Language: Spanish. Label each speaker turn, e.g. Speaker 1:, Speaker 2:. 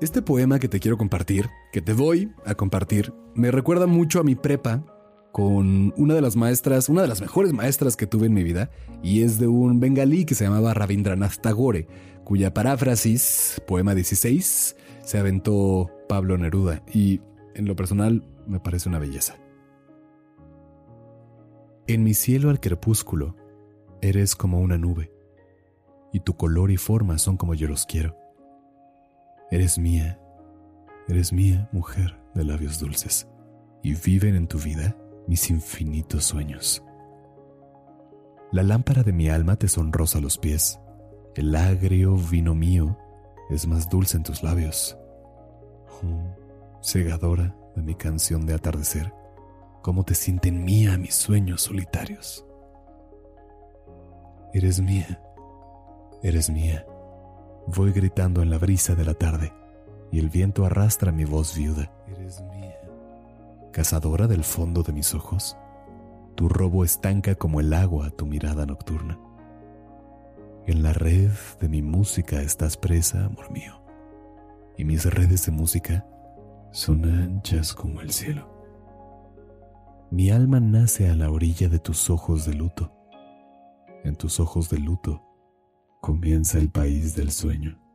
Speaker 1: Este poema que te quiero compartir, que te voy a compartir, me recuerda mucho a mi prepa con una de las maestras, una de las mejores maestras que tuve en mi vida, y es de un bengalí que se llamaba Rabindranath Tagore, cuya paráfrasis, poema 16, se aventó Pablo Neruda, y en lo personal me parece una belleza. En mi cielo al crepúsculo, eres como una nube, y tu color y forma son como yo los quiero. Eres mía, eres mía, mujer de labios dulces, y viven en tu vida mis infinitos sueños. La lámpara de mi alma te sonrosa los pies, el agrio vino mío es más dulce en tus labios. Oh, segadora de mi canción de atardecer, cómo te sienten mía mis sueños solitarios. Eres mía, eres mía. Voy gritando en la brisa de la tarde y el viento arrastra mi voz viuda. Eres mía cazadora del fondo de mis ojos, tu robo estanca como el agua tu mirada nocturna. En la red de mi música estás presa, amor mío, y mis redes de música son anchas como el cielo. Mi alma nace a la orilla de tus ojos de luto. En tus ojos de luto comienza el país del sueño.